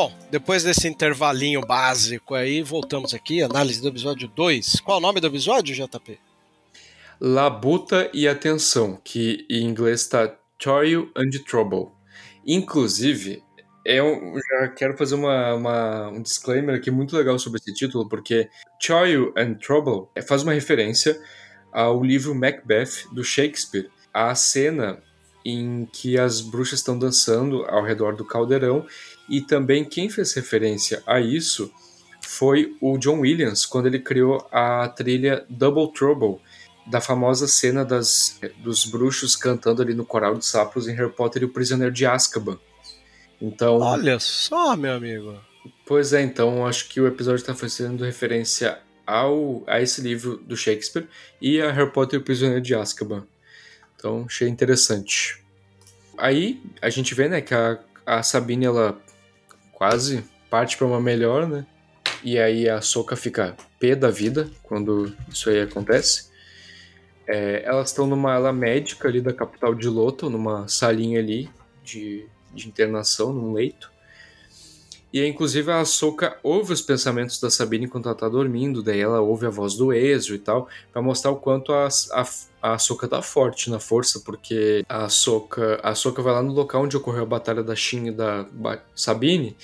Bom, depois desse intervalinho básico aí, voltamos aqui, análise do episódio 2. Qual o nome do episódio, JP? Labuta e Atenção, que em inglês está Toil and Trouble. Inclusive, eu já quero fazer uma, uma, um disclaimer aqui muito legal sobre esse título, porque Toil and Trouble faz uma referência ao livro Macbeth do Shakespeare. A cena em que as bruxas estão dançando ao redor do caldeirão e também quem fez referência a isso foi o John Williams, quando ele criou a trilha Double Trouble, da famosa cena das, dos bruxos cantando ali no coral de sapos em Harry Potter e o Prisioneiro de Azkaban. Então, Olha só, meu amigo. Pois é, então acho que o episódio está fazendo referência ao, a esse livro do Shakespeare e a Harry Potter e o Prisioneiro de Azkaban. Então achei interessante. Aí a gente vê né, que a, a Sabine ela quase parte para uma melhor, né? E aí a Soca fica pé da vida quando isso aí acontece. É, elas estão numa ala médica ali da capital de Loto, numa salinha ali de, de internação, num leito. E inclusive, a Soca ouve os pensamentos da Sabine enquanto ela tá dormindo, daí ela ouve a voz do Ezio e tal, para mostrar o quanto a, a, a Soca tá forte na força, porque a Soca, a Soca vai lá no local onde ocorreu a batalha da Shin e da Sabine,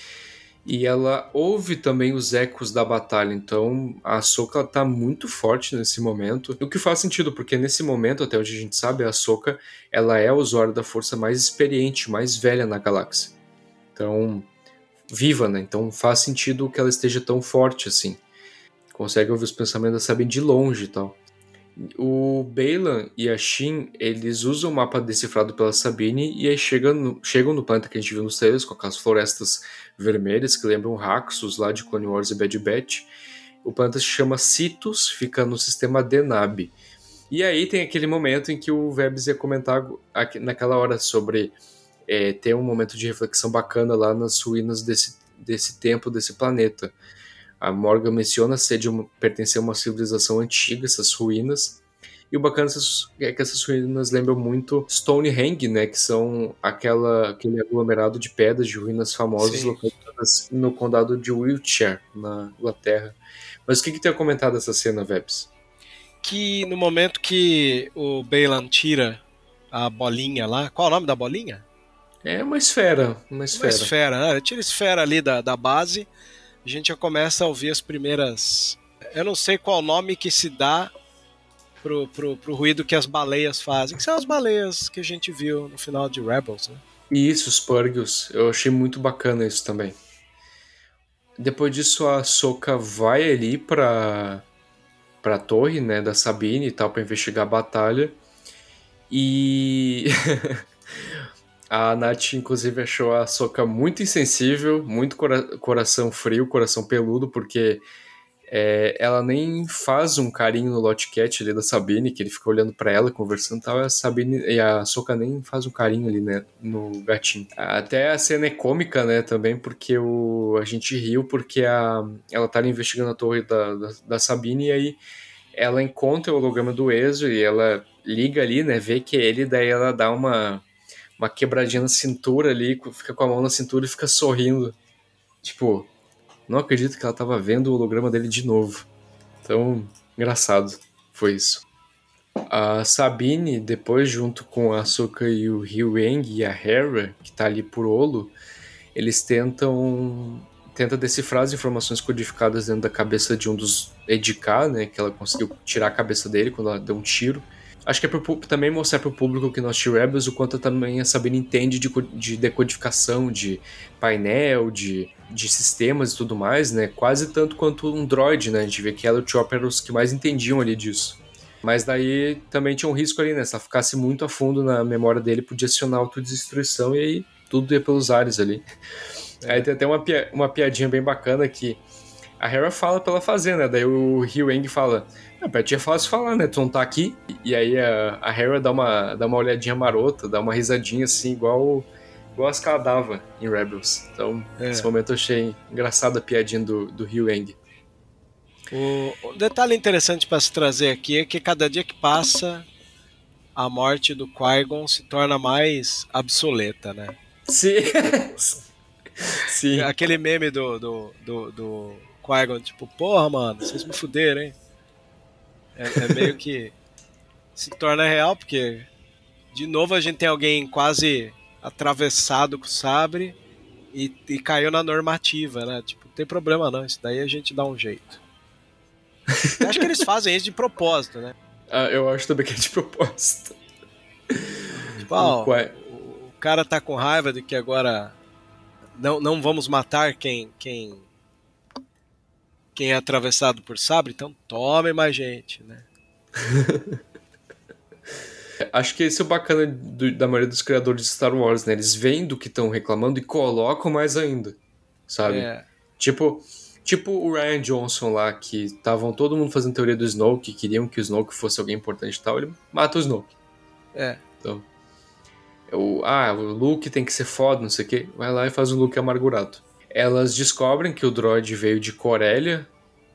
e ela ouve também os ecos da batalha, então a Soka tá muito forte nesse momento, o que faz sentido, porque nesse momento, até onde a gente sabe, a Soka ela é a usuária da força mais experiente, mais velha na galáxia. Então, viva, né? Então faz sentido que ela esteja tão forte assim. Consegue ouvir os pensamentos da Sabine de longe e tal. O Bailan e a Shin, eles usam o mapa decifrado pela Sabine e aí chegam no, chegam no planeta que a gente viu nos trailers, com aquelas florestas vermelhas que lembram Raxus lá de Clone Wars e Bad Batch. O planeta se chama Citus, fica no sistema Denab. E aí tem aquele momento em que o Vebs ia comentar naquela hora sobre é, ter um momento de reflexão bacana lá nas ruínas desse, desse tempo, desse planeta. A Morgan menciona ser de uma, pertencer a uma civilização antiga, essas ruínas. E o bacana é que essas ruínas lembram muito Stonehenge, né? Que são aquela, aquele aglomerado de pedras de ruínas famosas Sim. localizadas no condado de Wiltshire, na Inglaterra. Mas o que, que tem a comentar dessa cena, Vebs? Que no momento que o Bailan tira a bolinha lá, qual é o nome da bolinha? É uma esfera, uma esfera. Uma esfera, né? Tira a esfera ali da, da base, a gente já começa a ouvir as primeiras. Eu não sei qual nome que se dá pro, pro, pro ruído que as baleias fazem, que são as baleias que a gente viu no final de Rebels, né? Isso, os Purgles. Eu achei muito bacana isso também. Depois disso, a Soka vai ali pra, pra torre, né, da Sabine e tal, pra investigar a batalha. E a Nath, inclusive, achou a Soka muito insensível, muito cora coração frio, coração peludo, porque é, ela nem faz um carinho no Lotcat ali da Sabine, que ele fica olhando para ela, conversando e tal, a Sabine e a Soka nem faz um carinho ali, né, no gatinho. Até a cena é cômica, né, também, porque o, a gente riu porque a, ela tá ali investigando a torre da, da, da Sabine e aí ela encontra o holograma do Ezio e ela liga ali, né, vê que é ele, daí ela dá uma, uma quebradinha na cintura ali, fica com a mão na cintura e fica sorrindo. Tipo, não acredito que ela tava vendo o holograma dele de novo. Então, engraçado. Foi isso. A Sabine, depois, junto com a Soka e o Ryueng e a Hera, que tá ali por Olo, eles tentam tenta decifrar as informações codificadas dentro da cabeça de um dos Edika, né, que ela conseguiu tirar a cabeça dele quando ela deu um tiro. Acho que é pro, também mostrar pro público que nós Rebels o quanto também a Sabine entende de, de decodificação, de painel, de, de sistemas e tudo mais, né? Quase tanto quanto um droid, né? A gente vê que ela e o Chopper eram os que mais entendiam ali disso. Mas daí também tinha um risco ali, né? Se ela ficasse muito a fundo na memória dele, podia acionar autodestruição e aí tudo ia pelos ares ali. É. Aí tem até uma, uma piadinha bem bacana que a Hera fala pra ela fazer, né? Daí o Ryueng fala: ah, pra ti é fácil falar, né? Tu não tá aqui. E aí a, a Hera dá uma, dá uma olhadinha marota, dá uma risadinha assim, igual, igual as que ela dava em Rebels. Então, é. nesse momento eu achei engraçada a piadinha do, do Ryueng. O, o detalhe interessante para se trazer aqui é que cada dia que passa, a morte do Qui-Gon se torna mais obsoleta, né? Sim. Sim. Aquele meme do, do, do, do Qui-Gon, tipo, porra, mano, vocês me fuderam, hein? É, é, meio que se torna real, porque de novo a gente tem alguém quase atravessado com o sabre e, e caiu na normativa, né? Tipo, não tem problema não, isso daí a gente dá um jeito. acho que eles fazem isso de propósito, né? Ah, eu acho também que é de propósito. Tipo, ó, o, o cara tá com raiva de que agora não, não vamos matar quem, quem quem é atravessado por sabre, então tome mais gente, né? Acho que esse é o bacana do, da maioria dos criadores de Star Wars, né? Eles veem do que estão reclamando e colocam mais ainda, sabe? É. Tipo, tipo o Ryan Johnson lá, que estavam todo mundo fazendo teoria do Snoke, que queriam que o Snoke fosse alguém importante e tal, ele mata o Snoke. É. Então, o, ah, o Luke tem que ser foda, não sei o quê. Vai lá e faz um Luke amargurado. Elas descobrem que o droid veio de Corélia,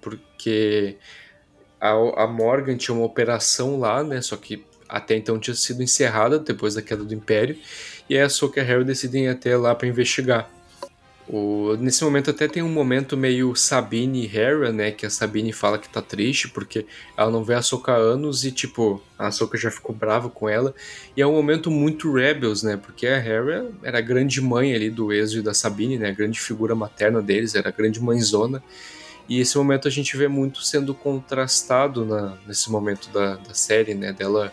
porque a, a Morgan tinha uma operação lá, né? Só que até então tinha sido encerrada depois da queda do Império. E aí a Soka e a Harry decidem ir até lá para investigar. O, nesse momento até tem um momento meio Sabine e Hera, né? Que a Sabine fala que tá triste porque ela não vê a Soka há anos e, tipo, a Soka já ficou brava com ela. E é um momento muito Rebels, né? Porque a Hera era a grande mãe ali do Ezio e da Sabine, né? A grande figura materna deles, era a grande mãezona. E esse momento a gente vê muito sendo contrastado na, nesse momento da, da série, né? Dela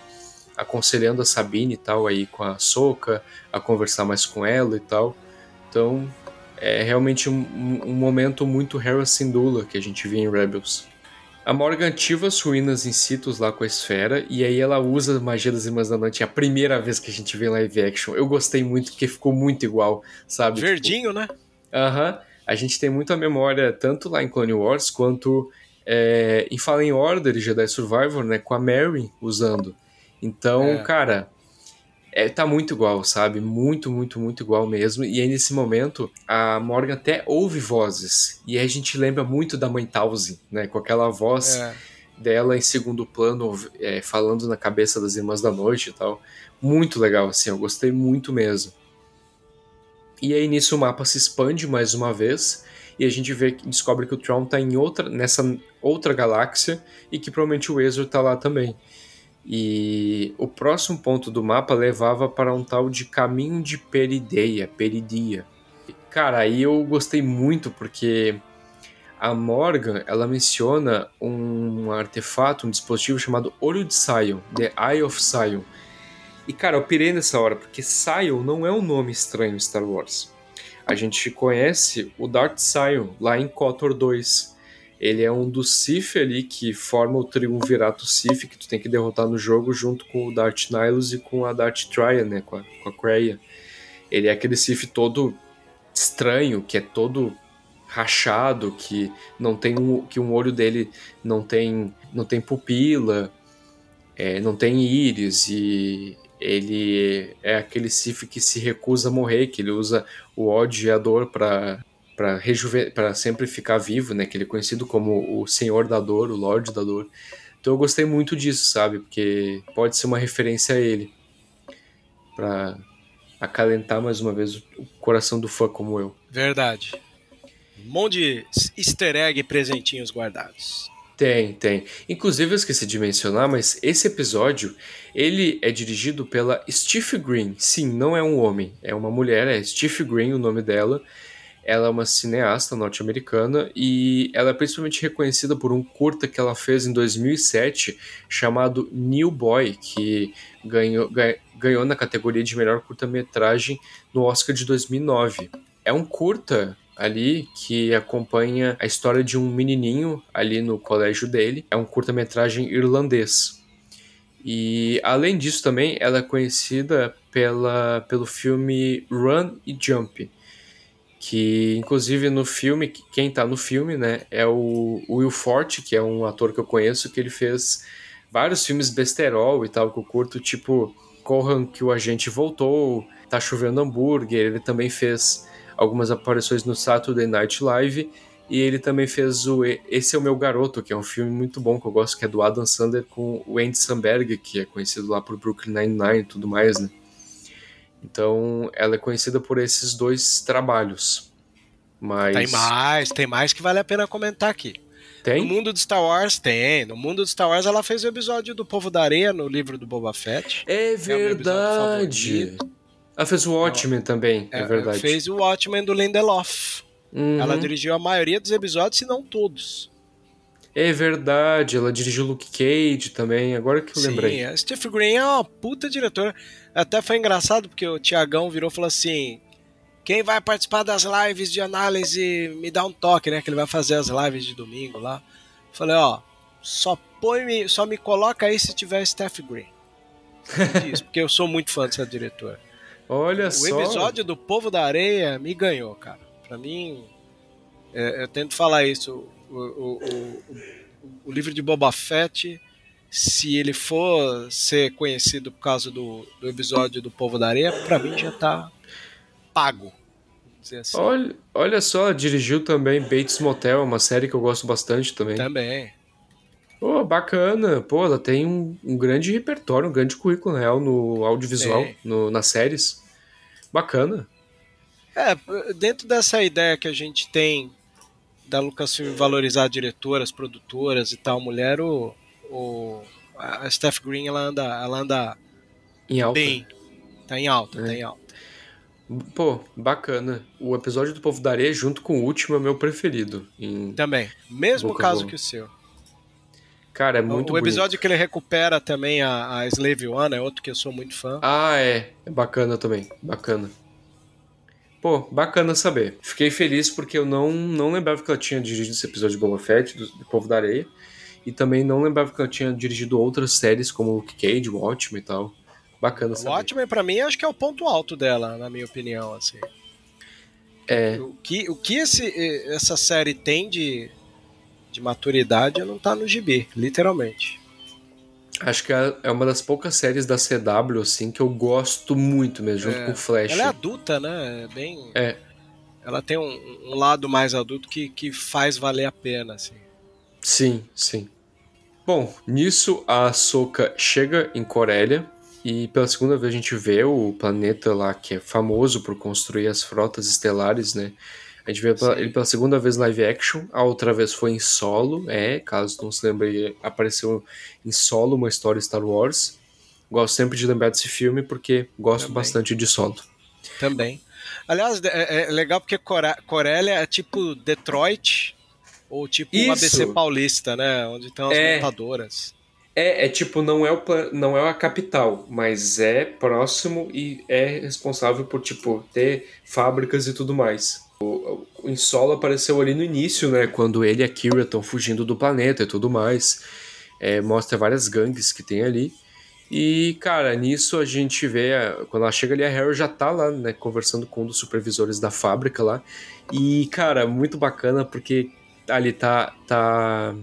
aconselhando a Sabine e tal aí com a Soka, a conversar mais com ela e tal. Então, é realmente um, um momento muito Hera Syndulla que a gente vê em Rebels. A Morgan ativa as ruínas in situ lá com a esfera e aí ela usa a magia das Irmãs da Noite. É a primeira vez que a gente vê live action. Eu gostei muito porque ficou muito igual, sabe? Verdinho, tipo, né? Aham. A gente tem muita memória tanto lá em Clone Wars quanto é, em Fallen Order e Jedi Survivor, né? Com a Mary usando. Então, é. cara, é, tá muito igual, sabe? Muito, muito, muito igual mesmo. E aí, nesse momento, a Morgan até ouve vozes. E aí a gente lembra muito da mãe Tausi, né? Com aquela voz é. dela em segundo plano, é, falando na cabeça das Irmãs da Noite e tal. Muito legal, assim, eu gostei muito mesmo. E aí nisso o mapa se expande mais uma vez e a gente vê descobre que o Tron tá em outra nessa outra galáxia e que provavelmente o Ezra tá lá também. E o próximo ponto do mapa levava para um tal de caminho de Perideia, Peridia. Cara, aí eu gostei muito porque a Morgan, ela menciona um artefato, um dispositivo chamado Olho de Sion, The Eye of Sion. E cara, eu pirei nessa hora, porque Sion não é um nome estranho em Star Wars. A gente conhece o Darth Sion lá em KOTOR 2, ele é um dos Sith ali que forma o triunvirato Sith que tu tem que derrotar no jogo junto com o Darth Nihilus e com a Darth Triad, né, com a, com a Kreia. Ele é aquele Sith todo estranho, que é todo rachado, que não tem um, que um olho dele não tem não tem pupila, é, não tem íris e ele é aquele Sif que se recusa a morrer, que ele usa o ódio e a dor para para sempre ficar vivo, né? Que ele é conhecido como o Senhor da Dor, o Lorde da Dor. Então eu gostei muito disso, sabe? Porque pode ser uma referência a ele. Para acalentar mais uma vez o coração do fã como eu. Verdade. Um monte de easter egg presentinhos guardados. Tem, tem. Inclusive eu esqueci de mencionar, mas esse episódio, ele é dirigido pela Steve Green. Sim, não é um homem, é uma mulher, é Steve Green o nome dela. Ela é uma cineasta norte-americana e ela é principalmente reconhecida por um curta que ela fez em 2007 chamado New Boy, que ganhou, ganhou na categoria de melhor curta-metragem no Oscar de 2009. É um curta ali que acompanha a história de um menininho ali no colégio dele. É um curta-metragem irlandês. E além disso também, ela é conhecida pela, pelo filme Run e Jump, que inclusive no filme, quem tá no filme, né, é o Will Forte, que é um ator que eu conheço, que ele fez vários filmes besterol e tal, que eu curto, tipo Corran que o agente voltou, Tá chovendo hambúrguer, ele também fez algumas aparições no Saturday Night Live. E ele também fez o Esse é o Meu Garoto, que é um filme muito bom que eu gosto, que é do Adam Sandler com o Andy Samberg, que é conhecido lá por Brooklyn Nine-Nine e tudo mais, né? Então, ela é conhecida por esses dois trabalhos. Mas... Tem mais, tem mais que vale a pena comentar aqui. Tem? No mundo de Star Wars tem. No mundo de Star Wars ela fez o episódio do Povo da Areia no livro do Boba Fett. É verdade. É ela fez o Watchmen também, é, é verdade. Fez o Watchmen do Lindelof. Uhum. Ela dirigiu a maioria dos episódios, se não todos. É verdade, ela dirigiu Luke Cage também, agora que eu Sim, lembrei. a Steve Green é uma puta diretora. Até foi engraçado porque o Tiagão virou e falou assim: quem vai participar das lives de análise, me dá um toque, né? Que ele vai fazer as lives de domingo lá. Falei, ó, só põe -me, só me coloca aí se tiver Steph Green. Porque eu sou muito fã dessa diretora. Olha o só. O episódio do Povo da Areia me ganhou, cara. Pra mim, é, eu tento falar isso. O, o, o, o, livro de Boba Fett, se ele for ser conhecido por causa do, do episódio do Povo da Areia, pra mim já tá pago. Assim. Olha, olha só, dirigiu também Bates Motel, uma série que eu gosto bastante também. Também. Pô, bacana. Pô, ela tem um, um grande repertório, um grande currículo, real, no audiovisual, no, nas séries. Bacana. É, dentro dessa ideia que a gente tem da Lucasfilm valorizar diretoras, produtoras e tal, mulher, o, o, a Steph Green, ela anda, ela anda em alta. bem. Tá em alta, é. tá em alta. Pô, bacana. O episódio do Povo da Areia, junto com o último, é meu preferido. Também. Mesmo Boca caso que o seu. Cara, é muito O episódio bonito. que ele recupera também a, a Slave One é outro que eu sou muito fã. Ah, é. É bacana também. Bacana. Pô, bacana saber. Fiquei feliz porque eu não, não lembrava que ela tinha dirigido esse episódio de Boba Fett, do, do Povo da Areia. E também não lembrava que ela tinha dirigido outras séries como Luke Cage, Watchmen e tal. Bacana saber. O Watchmen, pra mim, acho que é o ponto alto dela, na minha opinião, assim. É. O que, o que esse, essa série tem de, de maturidade não tá no gibi, literalmente. Acho que é, é uma das poucas séries da CW, assim, que eu gosto muito mesmo, junto é, com Flash. Ela é adulta, né? É bem. É. Ela tem um, um, lado mais adulto que, que faz valer a pena, assim. Sim, sim. Bom, nisso a Soka chega em Corélia e pela segunda vez a gente vê o planeta lá que é famoso por construir as frotas estelares, né? A gente vê ele pela segunda vez live action, a outra vez foi em solo, é, caso não se lembre, apareceu em solo uma história Star Wars. Gosto sempre de lembrar desse filme porque gosto Também. bastante de solo. Também. Aliás, é, é legal porque Corélia é tipo Detroit ou tipo Isso. ABC Paulista, né? Onde estão as é. montadoras. É, é tipo, não é, o, não é a capital, mas é próximo e é responsável por, tipo, ter fábricas e tudo mais. O, o Insolo apareceu ali no início, né? Quando ele e a Kira estão fugindo do planeta e tudo mais. É, mostra várias gangues que tem ali. E, cara, nisso a gente vê, quando ela chega ali, a Harry já tá lá, né, conversando com um dos supervisores da fábrica lá. E, cara, muito bacana porque ali tá. tá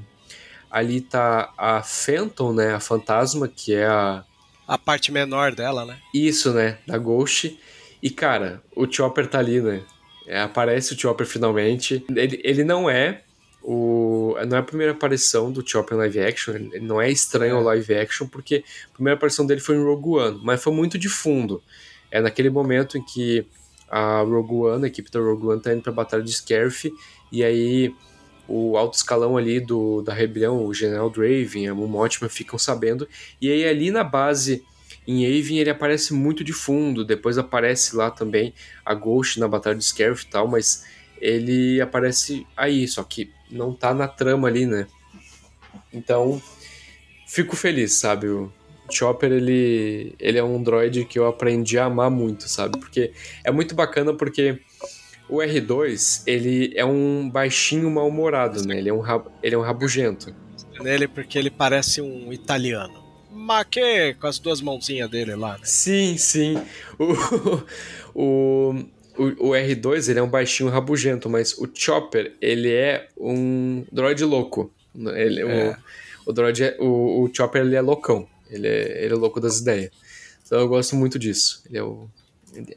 ali tá a Phantom, né, a fantasma, que é a. A parte menor dela, né? Isso, né, da Ghost. E, cara, o Chopper tá ali, né? É, aparece o Chopper finalmente. Ele, ele não é o, não é a primeira aparição do Chopper em live action, ele não é estranho ao é. live action, porque a primeira aparição dele foi em Rogue One, mas foi muito de fundo. É naquele momento em que a Rogue One, a equipe da Rogue One tá indo pra batalha de Scarif, e aí o alto escalão ali do, da rebelião, o General Draven, o Mothman ficam sabendo, e aí ali na base em Avon ele aparece muito de fundo, depois aparece lá também a Ghost na batalha de Scarif e tal, mas ele aparece aí, só que não tá na trama ali, né? Então, fico feliz, sabe? O Chopper, ele, ele é um droid que eu aprendi a amar muito, sabe? Porque é muito bacana porque o R2, ele é um baixinho mal-humorado, né? Ele é um, ele é um rabugento. Nele porque ele parece um italiano. Maque com as duas mãozinhas dele lá. Né? Sim, sim. O, o, o, o, R2 ele é um baixinho rabugento, mas o Chopper ele é um droid louco. Ele, é. o, o, droid é, o, o Chopper ele é loucão. Ele é, ele é louco das ideias. Então eu gosto muito disso. Ele é, o,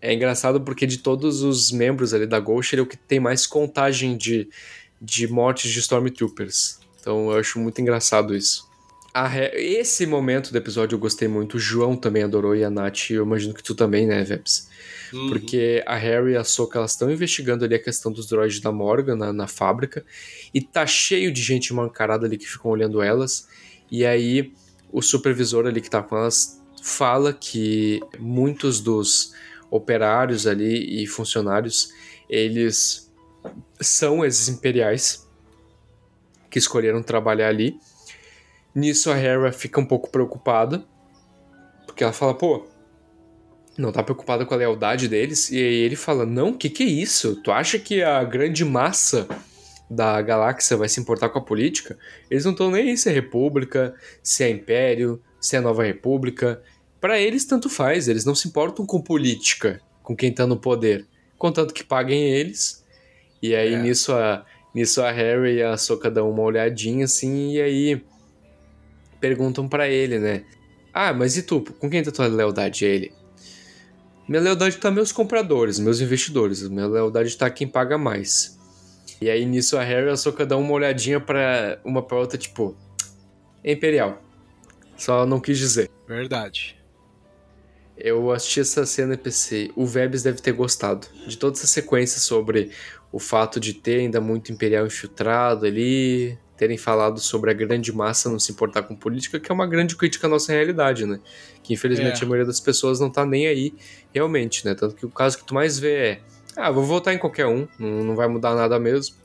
é engraçado porque de todos os membros ali da Ghost, ele é o que tem mais contagem de, de mortes de Stormtroopers. Então eu acho muito engraçado isso. Esse momento do episódio eu gostei muito. O João também adorou e a Nath, eu imagino que tu também, né, Veps? Uhum. Porque a Harry e a elas estão investigando ali a questão dos droids da Morgan na, na fábrica. E tá cheio de gente mancarada ali que ficam olhando elas. E aí o supervisor ali que tá com elas fala que muitos dos operários ali e funcionários eles são esses imperiais que escolheram trabalhar ali. Nisso a Hera fica um pouco preocupada, porque ela fala, pô, não tá preocupada com a lealdade deles. E ele fala: Não, que que é isso? Tu acha que a grande massa da galáxia vai se importar com a política? Eles não estão nem aí se é república, se é império, se é nova república. Para eles, tanto faz, eles não se importam com política, com quem tá no poder, contanto que paguem eles. E aí é. nisso, a, nisso a Harry e a Soka dão uma olhadinha assim, e aí perguntam para ele, né? Ah, mas e tu? Com quem tá tua lealdade? ele. Minha lealdade está meus compradores, meus investidores. Minha lealdade está quem paga mais. E aí nisso a Harry e a Soka dão uma olhadinha para uma pra outra, tipo, Imperial. Só não quis dizer. Verdade. Eu assisti essa cena e pensei, o Vebs deve ter gostado de toda essa sequência sobre o fato de ter ainda muito Imperial infiltrado ali, terem falado sobre a grande massa não se importar com política, que é uma grande crítica à nossa realidade, né? Que infelizmente é. a maioria das pessoas não tá nem aí realmente, né? Tanto que o caso que tu mais vê é, ah, vou votar em qualquer um, não, não vai mudar nada mesmo.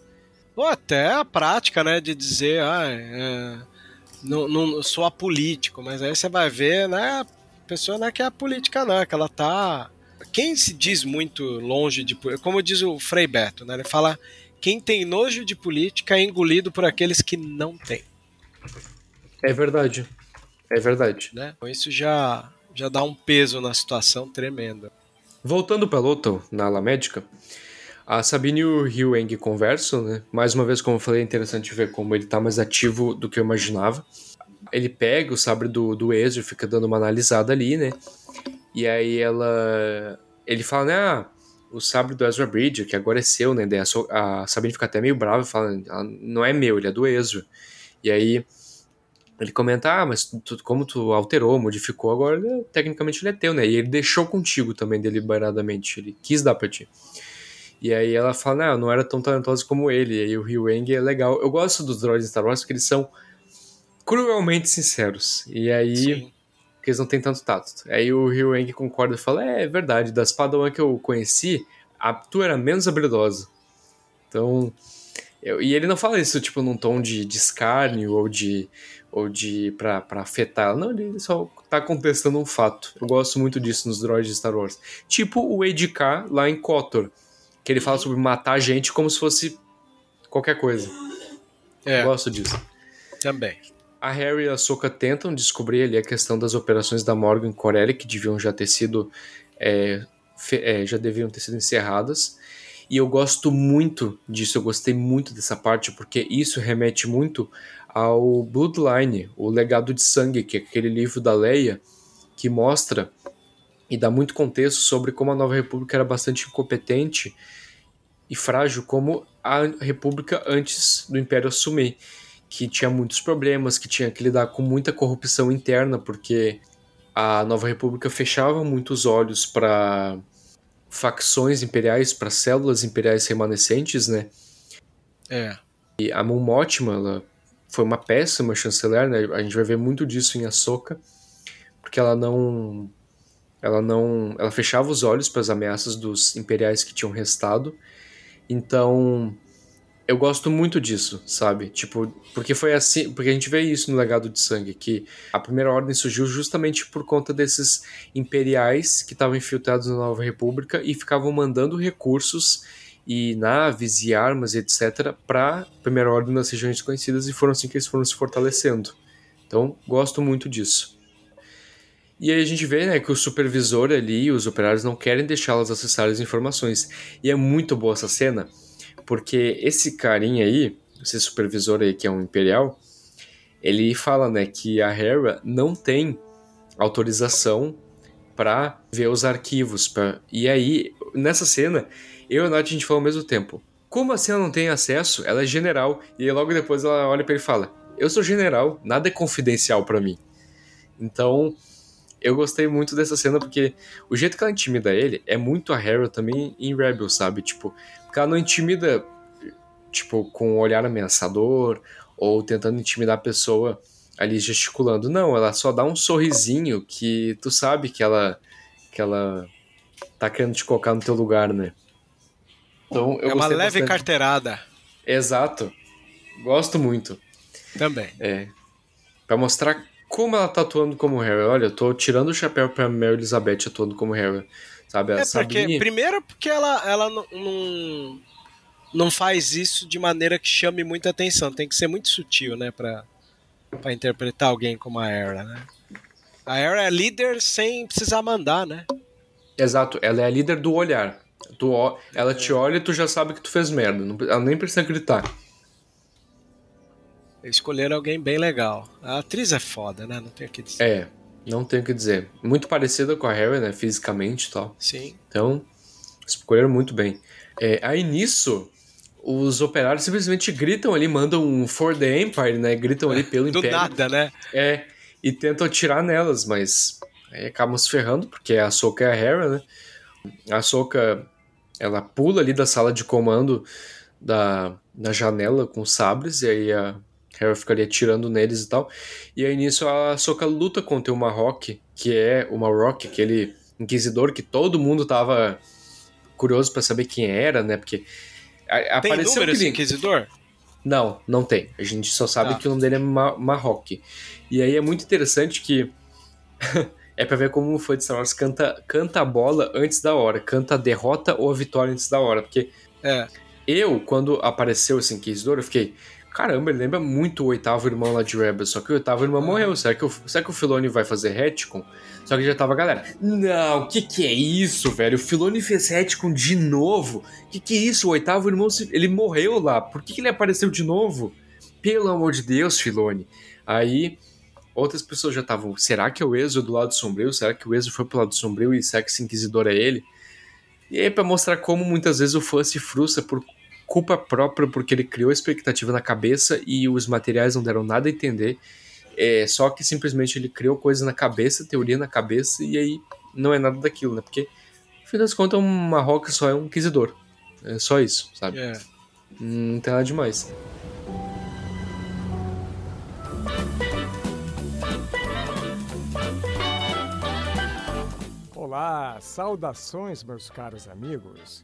Ou até a prática, né, de dizer, ah, é, não, não sou apolítico, mas aí você vai ver, né, pessoa não é que é a política não, é que ela tá... Quem se diz muito longe de... Como diz o Frei Beto, né, ele fala quem tem nojo de política é engolido por aqueles que não têm. É verdade. É verdade. Né? Isso já, já dá um peso na situação tremenda. Voltando para Lothal, na ala médica, a Sabine e o Eng conversam, né? Mais uma vez, como eu falei, é interessante ver como ele tá mais ativo do que eu imaginava. Ele pega o sabre do, do Ezio, fica dando uma analisada ali, né? E aí ela... Ele fala, né? Ah, o sabre do Ezra Bridger, que agora é seu, né? a Sabine fica até meio brava, fala, não é meu, ele é do Ezra. E aí ele comenta, ah, mas tu, como tu alterou, modificou, agora ele, tecnicamente ele é teu, né? E ele deixou contigo também deliberadamente, ele quis dar pra ti. E aí ela fala, não, não era tão talentosa como ele. E aí o Ryu é legal. Eu gosto dos droids Star Wars porque eles são cruelmente sinceros. E aí Sim porque eles não têm tanto tato. Aí o Ryu Eng concorda e fala: É, é verdade, das Padawan que eu conheci, a tu era menos habilidosa. Então. Eu, e ele não fala isso, tipo, num tom de, de escárnio ou de. ou de. pra, pra afetar. Não, ele só tá contestando um fato. Eu gosto muito disso nos droids de Star Wars. Tipo o Edk lá em KOTOR, que ele fala sobre matar gente como se fosse qualquer coisa. É. Eu gosto disso. Também. A Harry e a Soka tentam descobrir ali a questão das operações da Morgan Corelli, que deviam já ter sido. É, é, já deviam ter sido encerradas. E eu gosto muito disso, eu gostei muito dessa parte, porque isso remete muito ao Bloodline, o Legado de Sangue, que é aquele livro da Leia que mostra e dá muito contexto sobre como a Nova República era bastante incompetente e frágil como a República antes do Império assumir, que tinha muitos problemas, que tinha que lidar com muita corrupção interna, porque a Nova República fechava muitos olhos para facções imperiais, para células imperiais remanescentes, né? É. E a Mon Mothma, ela foi uma péssima chanceler, né? A gente vai ver muito disso em Ahsoka, porque ela não ela não ela fechava os olhos para as ameaças dos imperiais que tinham restado. Então, eu gosto muito disso, sabe? Tipo, porque foi assim, porque a gente vê isso no Legado de Sangue, que a Primeira Ordem surgiu justamente por conta desses imperiais que estavam infiltrados na Nova República e ficavam mandando recursos e naves e armas, etc, para Primeira Ordem nas regiões desconhecidas e foram assim que eles foram se fortalecendo. Então, gosto muito disso. E aí a gente vê né, que o supervisor ali, os operários não querem deixá-las acessar as informações. E é muito boa essa cena, porque esse carinha aí, esse supervisor aí que é um imperial, ele fala, né, que a Hera não tem autorização para ver os arquivos. Pra... E aí, nessa cena, eu e a Nath a gente falou ao mesmo tempo. Como assim ela não tem acesso? Ela é general. E logo depois ela olha para ele e fala: Eu sou general, nada é confidencial para mim. Então, eu gostei muito dessa cena porque o jeito que ela intimida ele é muito a Hera também em Rebel, sabe? Tipo, porque ela não intimida, tipo, com um olhar ameaçador ou tentando intimidar a pessoa ali gesticulando. Não, ela só dá um sorrisinho que tu sabe que ela que ela tá querendo te colocar no teu lugar, né? Então, é uma leve bastante. carteirada. Exato. Gosto muito. Também. É. Pra mostrar como ela tá atuando como Harry. Olha, eu tô tirando o chapéu pra Mary Elizabeth atuando como Harry. Sabe? É, porque, primeiro porque ela, ela não, não, não faz isso de maneira que chame muita atenção. Tem que ser muito sutil, né? Pra, pra interpretar alguém como a Era, né? A Era é líder sem precisar mandar, né? Exato, ela é a líder do olhar. Tu, ela te olha e tu já sabe que tu fez merda. ela nem precisa gritar. Escolheram alguém bem legal. A atriz é foda, né? Não tem o que dizer. É, não tenho o que dizer. Muito parecida com a Harry, né? Fisicamente e tal. Sim. Então, escolheram muito bem. É, aí nisso, os operários simplesmente gritam ali, mandam um For the Empire, né? Gritam ali pelo Do Império. Do nada, né? É, e tentam atirar nelas, mas aí acabam se ferrando, porque a Soka é a Hera, né? A Soka, ela pula ali da sala de comando da, da janela com sabres, e aí a Harry ficaria atirando neles e tal. E aí nisso a Soka luta contra o Marrock, que é o Marrock, aquele inquisidor que todo mundo tava curioso para saber quem era, né? Porque a, tem apareceu número esse inquisidor? Não, não tem. A gente só sabe ah. que o nome dele é Ma Marrock. E aí é muito interessante que é para ver como foi de Star Wars canta, canta a bola antes da hora, canta a derrota ou a vitória antes da hora, porque é. eu quando apareceu esse inquisidor, eu fiquei, Caramba, ele lembra muito o oitavo irmão lá de Rebels, só que o oitavo irmão morreu. Será que, o, será que o vai fazer retcon? Só que já tava a galera. Não, que que é isso, velho? O Filoni fez retcon de novo? Que que é isso? O oitavo irmão, ele morreu lá. Por que, que ele apareceu de novo? Pelo amor de Deus, Filoni. Aí, outras pessoas já estavam. Será que é o Ezio do lado sombrio? Será que o Ezio foi pro lado sombrio e será que esse inquisidor é ele? E aí, pra mostrar como muitas vezes o fã se frustra por culpa própria porque ele criou a expectativa na cabeça e os materiais não deram nada a entender. É, só que simplesmente ele criou coisa na cabeça, teoria na cabeça, e aí não é nada daquilo, né? Porque, no fim das contas, um Marroca só é um inquisidor. É só isso, sabe? É. Não tem nada demais. Olá, saudações, meus caros amigos.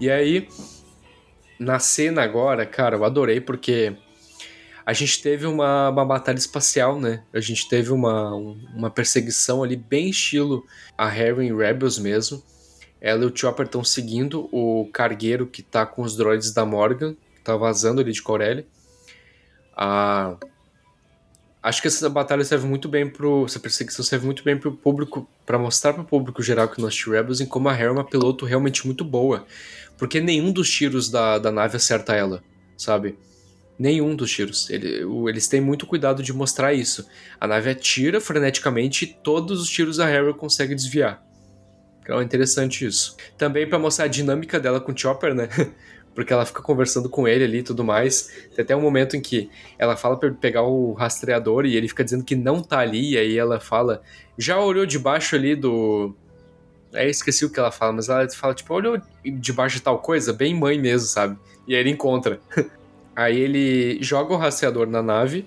E aí, na cena agora, cara, eu adorei porque a gente teve uma, uma batalha espacial, né? A gente teve uma, uma perseguição ali bem estilo a Harry em Rebels mesmo. Ela e o Chopper estão seguindo o cargueiro que tá com os droids da Morgan, que tá vazando ali de Corelli. A... Acho que essa batalha serve muito bem pro. Essa perseguição serve muito bem pro público. para mostrar pro público geral que nós Rebels em como a Harry é uma piloto realmente muito boa. Porque nenhum dos tiros da, da nave acerta ela, sabe? Nenhum dos tiros. Ele, o, eles têm muito cuidado de mostrar isso. A nave atira freneticamente e todos os tiros a Harry consegue desviar. Então é interessante isso. Também para mostrar a dinâmica dela com o Chopper, né? Porque ela fica conversando com ele ali e tudo mais. Tem até um momento em que ela fala para pegar o rastreador e ele fica dizendo que não tá ali. E aí ela fala, já olhou debaixo ali do. É, esqueci o que ela fala, mas ela fala, tipo, olhou debaixo de tal coisa, bem mãe mesmo, sabe? E aí ele encontra. Aí ele joga o rastreador na nave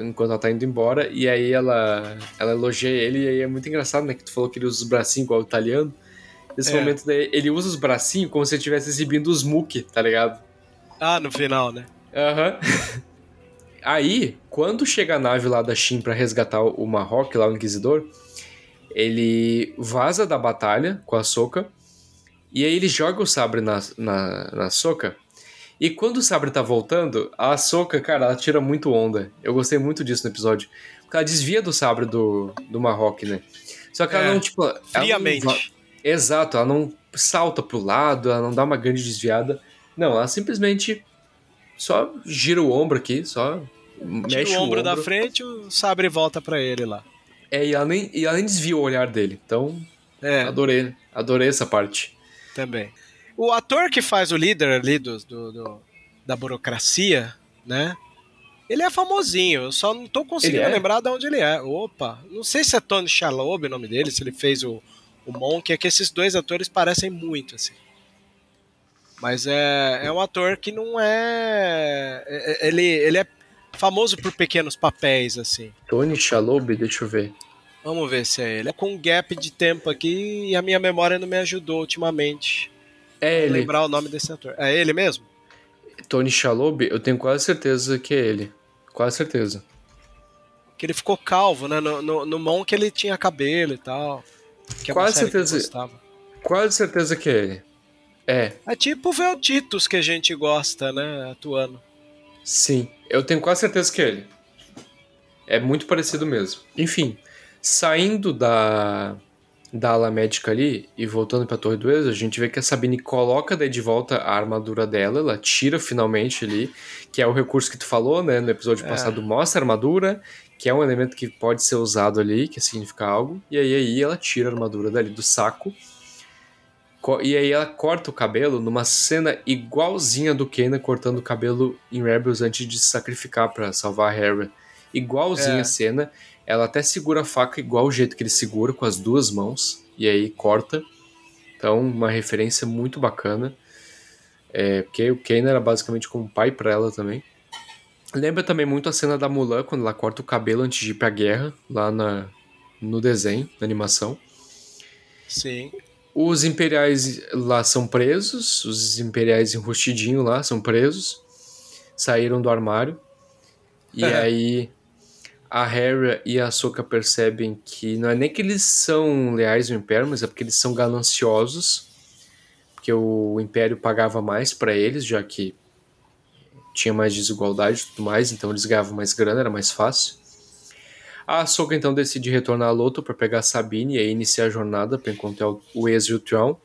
enquanto ela tá indo embora, e aí ela, ela elogia ele, e aí é muito engraçado, né? Que tu falou que ele usa os bracinhos igual o italiano. Nesse é. momento daí, ele usa os bracinhos como se ele estivesse exibindo os muque, tá ligado? Ah, no final, né? Aham. Uhum. aí, quando chega a nave lá da Shin para resgatar o Marrock, lá o Inquisidor, ele vaza da batalha com a Soca, e aí ele joga o sabre na, na, na Soca, e quando o Sabre tá voltando, a Soca, cara, ela tira muito onda. Eu gostei muito disso no episódio. Porque ela desvia do sabre do, do Marroque, né? Só que ela é, não, tipo. Friamente. Não, exato, ela não salta pro lado, ela não dá uma grande desviada. Não, ela simplesmente só gira o ombro aqui, só Tira mexe o ombro, o ombro da frente o sabre volta para ele lá. É, e ela, nem, e ela nem desvia o olhar dele. Então, é. adorei, adorei essa parte. Também. O ator que faz o líder ali do, do, do da burocracia, né? Ele é famosinho, eu só não tô conseguindo é? lembrar de onde ele é. Opa, não sei se é Tony Shalhoub o nome dele, se ele fez o, o Monk, é que esses dois atores parecem muito, assim. Mas é, é um ator que não é, é, é ele, ele é famoso por pequenos papéis, assim. Tony Shalhoub, deixa eu ver. Vamos ver se é ele. É com um gap de tempo aqui e a minha memória não me ajudou ultimamente. É ele. lembrar o nome desse ator. É ele mesmo? Tony Shalhoub, eu tenho quase certeza que é ele. Quase certeza. Que ele ficou calvo, né? No, no, no Monk ele tinha cabelo e tal. É quase certeza. Quase certeza que é ele. É. É tipo ver o Titus que a gente gosta, né? Atuando. Sim, eu tenho quase certeza que é ele. É muito parecido mesmo. Enfim, saindo da da ala médica ali e voltando para a Torre do Êxodo, a gente vê que a Sabine coloca daí de volta a armadura dela, ela tira finalmente ali, que é o recurso que tu falou, né, no episódio é. passado, mostra a armadura, que é um elemento que pode ser usado ali, que significa algo, e aí, aí ela tira a armadura dali do saco, e aí ela corta o cabelo numa cena igualzinha do Kanan cortando o cabelo em Rebels antes de se sacrificar para salvar a Hera. Igualzinha é. a cena. Ela até segura a faca igual o jeito que ele segura, com as duas mãos, e aí corta. Então, uma referência muito bacana. É, porque o Kane era basicamente como um pai para ela também. Lembra também muito a cena da Mulan, quando ela corta o cabelo antes de ir pra guerra, lá na, no desenho, na animação. Sim. Os imperiais lá são presos, os imperiais enrustidinho lá são presos, saíram do armário. E é. aí a Hera e a Ahsoka percebem que não é nem que eles são leais ao Império, mas é porque eles são gananciosos, porque o Império pagava mais para eles, já que tinha mais desigualdade e tudo mais, então eles ganhavam mais grana, era mais fácil. A Ahsoka então decide retornar a Loto para pegar Sabine e aí iniciar a jornada para encontrar o Ezra e o Tron.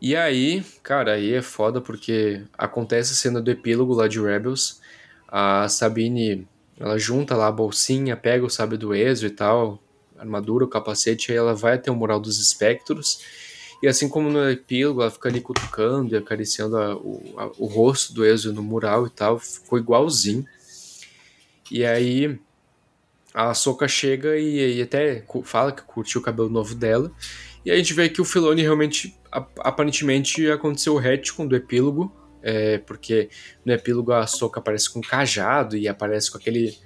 E aí, cara, aí é foda porque acontece a cena do epílogo lá de Rebels. A Sabine ela junta lá a bolsinha, pega o sábio do Ezio e tal, armadura, o capacete, aí ela vai até o mural dos espectros. E assim como no epílogo, ela fica ali cutucando e acariciando a, o, a, o rosto do Ezio no mural e tal, ficou igualzinho. E aí a Soca chega e, e, até fala que curtiu o cabelo novo dela. E a gente vê que o Filoni realmente, aparentemente, aconteceu o retcon do epílogo, é, porque no epílogo a Soca aparece com cajado e aparece com aquele,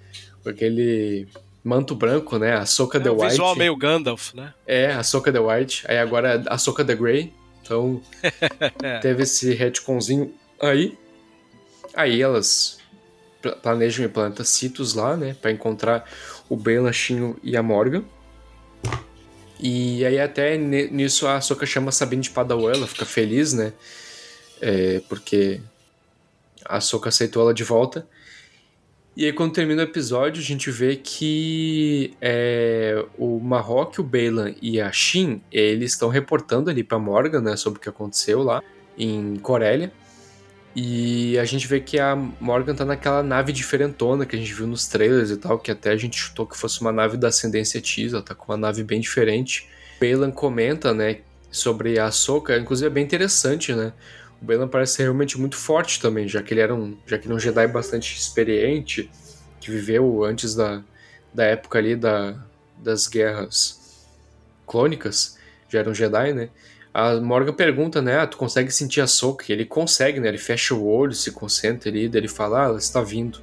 com aquele manto branco, né? A Soca é, the White. visual meio Gandalf, né? É, a Soca the White. Aí agora a Soca the Grey. Então, teve esse retconzinho aí. Aí elas planejam ir planeta Citus lá, né, para encontrar o Ben Lanchinho e a Morgan. E aí até nisso a Soka chama a Sabine de Padawan, ela fica feliz, né, é, porque a Soka aceitou ela de volta. E aí quando termina o episódio, a gente vê que é, o Marroque, o Bailan e a Shin, eles estão reportando ali pra Morgan, né, sobre o que aconteceu lá em Corélia. E a gente vê que a Morgan tá naquela nave diferentona que a gente viu nos trailers e tal, que até a gente chutou que fosse uma nave da ascendência X, ela tá com uma nave bem diferente. Balan comenta, né, sobre a Ahsoka, inclusive é bem interessante, né? O Balan parece ser realmente muito forte também, já que ele era um, já que ele é um Jedi bastante experiente, que viveu antes da, da época ali da, das guerras clônicas, já era um Jedi, né? A Morgan pergunta, né? Ah, tu consegue sentir a soca? E ele consegue, né? Ele fecha o olho, se concentra ali, daí ele fala, ah, ela está vindo.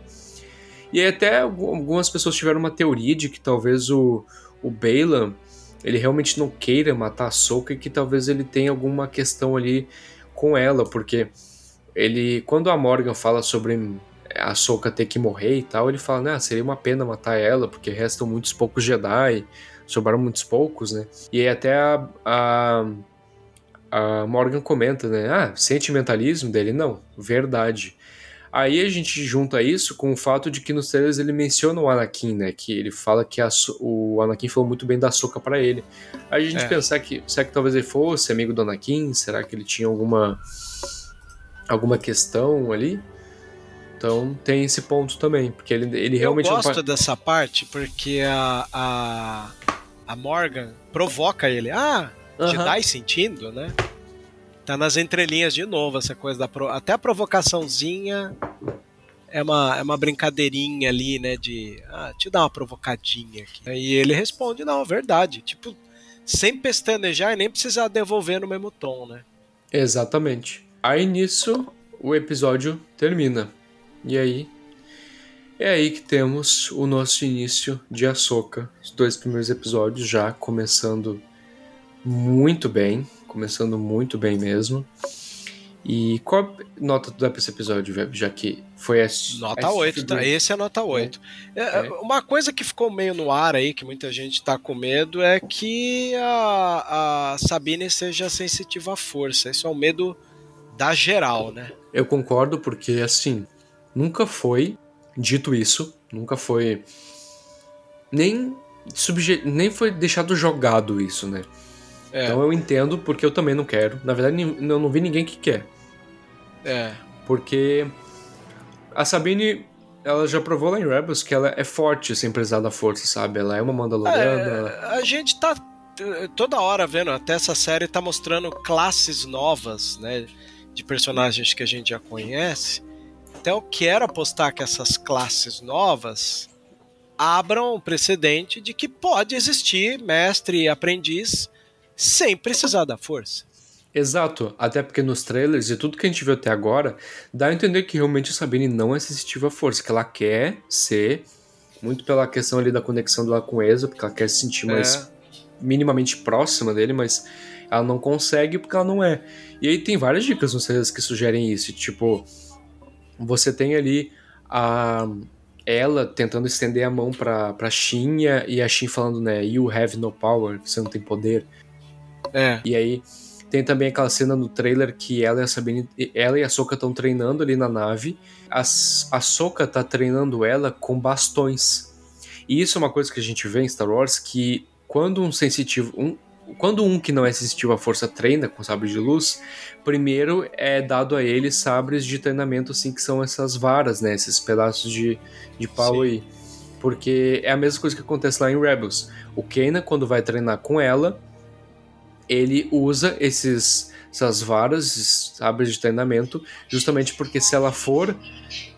E até algumas pessoas tiveram uma teoria de que talvez o, o Balaam, ele realmente não queira matar a Soca e que talvez ele tenha alguma questão ali com ela, porque ele, quando a Morgan fala sobre a Soca ter que morrer e tal, ele fala, né, seria uma pena matar ela, porque restam muitos poucos Jedi, sobraram muitos poucos, né? E aí até a, a a Morgan comenta, né? Ah, sentimentalismo dele? Não, verdade. Aí a gente junta isso com o fato de que nos trailers ele menciona o Anakin, né? Que ele fala que a, o Anakin falou muito bem da soca para ele. Aí a gente é. pensar que será que talvez ele fosse amigo do Anakin? Será que ele tinha alguma alguma questão ali? Então tem esse ponto também, porque ele, ele realmente. Eu gosto não... dessa parte porque a, a, a Morgan provoca ele. Ah, uhum. Jedi sentindo, né? Tá nas entrelinhas de novo essa coisa da pro... até a provocaçãozinha é uma, é uma brincadeirinha ali, né? De ah, te dar uma provocadinha aqui. E ele responde, não, verdade. Tipo, sem pestanejar e nem precisar devolver no mesmo tom, né? Exatamente. Aí nisso o episódio termina. E aí é aí que temos o nosso início de Ahsoka. Os dois primeiros episódios já começando muito bem, começando muito bem mesmo. E qual nota tu dá pra esse episódio, já que foi a. Nota a 8, tá? esse é nota 8. É. É, uma coisa que ficou meio no ar aí, que muita gente tá com medo, é que a, a Sabine seja sensitiva à força. Isso é um medo da geral, né? Eu concordo, porque assim, nunca foi dito isso, nunca foi. Nem, subje... nem foi deixado jogado isso, né? É. Então eu entendo porque eu também não quero. Na verdade, eu não vi ninguém que quer. É. Porque a Sabine, ela já provou lá em Rebels que ela é forte sem precisar da força, sabe? Ela é uma Mandaloriana. É, a gente tá toda hora vendo, até essa série tá mostrando classes novas, né? De personagens que a gente já conhece. Então eu quero apostar que essas classes novas abram um precedente de que pode existir mestre e aprendiz sem precisar da força. Exato, até porque nos trailers e tudo que a gente viu até agora dá a entender que realmente a Sabine não é sensitiva à força, que ela quer ser, muito pela questão ali da conexão dela com o Ezra, porque ela quer se sentir mais é. minimamente próxima dele, mas ela não consegue porque ela não é. E aí tem várias dicas nos trailers que sugerem isso, tipo, você tem ali a ela tentando estender a mão pra, pra Shinha e a Shin falando, né, you have no power, você não tem poder. É. E aí tem também aquela cena no trailer que ela e a Sabine, ela e a Soka estão treinando ali na nave. A, a Soka tá treinando ela com bastões. E isso é uma coisa que a gente vê em Star Wars que quando um sensitivo, um, quando um que não é sensitivo à força treina com sabres de luz, primeiro é dado a ele sabres de treinamento assim que são essas varas, né, esses pedaços de, de pau Sim. aí. Porque é a mesma coisa que acontece lá em Rebels. O Kanan quando vai treinar com ela, ele usa esses, essas varas, esses sabres de treinamento, justamente porque se ela for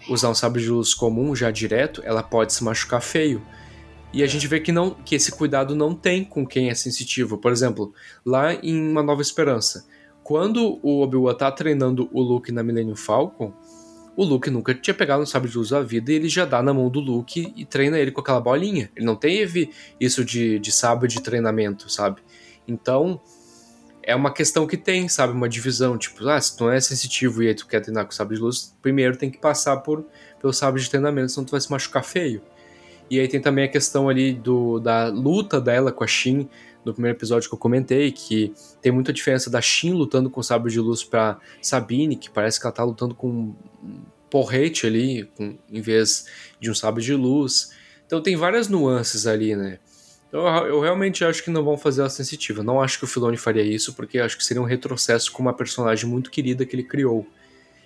usar um sabre de luz comum já direto, ela pode se machucar feio. E a gente vê que não que esse cuidado não tem com quem é sensitivo. Por exemplo, lá em Uma Nova Esperança, quando o Obi-Wan tá treinando o Luke na Millennium Falcon, o Luke nunca tinha pegado um sabre de luz da vida e ele já dá na mão do Luke e treina ele com aquela bolinha. Ele não teve isso de, de sabre de treinamento, sabe? Então, é uma questão que tem, sabe? Uma divisão. Tipo, ah, se tu não é sensitivo e aí tu quer treinar com sabre de luz, primeiro tem que passar por, pelo sabre de treinamento, senão tu vai se machucar feio. E aí tem também a questão ali do, da luta dela com a Shin, no primeiro episódio que eu comentei, que tem muita diferença da Shin lutando com sabre de luz pra Sabine, que parece que ela tá lutando com um porrete ali, com, em vez de um sabre de luz. Então tem várias nuances ali, né? Eu, eu realmente acho que não vão fazer ela sensitiva. Não acho que o Filoni faria isso, porque acho que seria um retrocesso com uma personagem muito querida que ele criou.